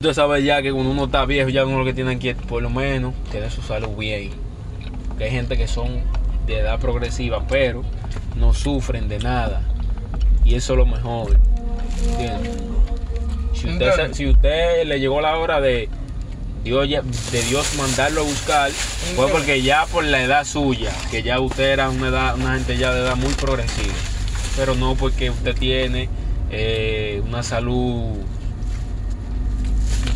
Usted sabe ya que cuando uno está viejo, ya uno lo que tiene que, por lo menos, tener su salud bien. Que hay gente que son de edad progresiva, pero no sufren de nada. Y eso es lo mejor. ¿Entiendes? Si usted, se- si usted le llegó la hora de Dios, de Dios mandarlo a buscar, fue porque ya por la edad suya, que ya usted era una, edad, una gente ya de edad muy progresiva, pero no porque usted tiene eh, una salud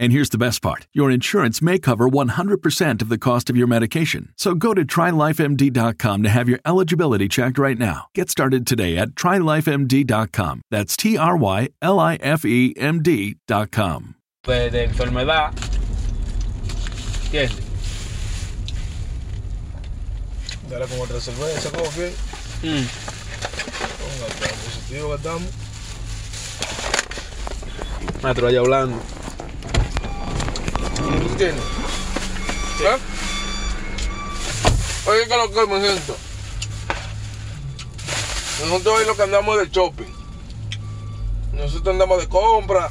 And here's the best part your insurance may cover 100% of the cost of your medication. So go to trylifemd.com to have your eligibility checked right now. Get started today at trylifemd.com. That's T R Y L I F E M D.com. de, de enfermedad. ¿Entiendes? Dale con otra cerveza, coffee. Mm. Ponga acá, positivo que estamos. Maestro, allá hablando. ¿Tú tienes? ¿Eh? Oye, ¿qué es lo que me siento? Nosotros hoy lo que andamos de shopping. Nosotros andamos de compra.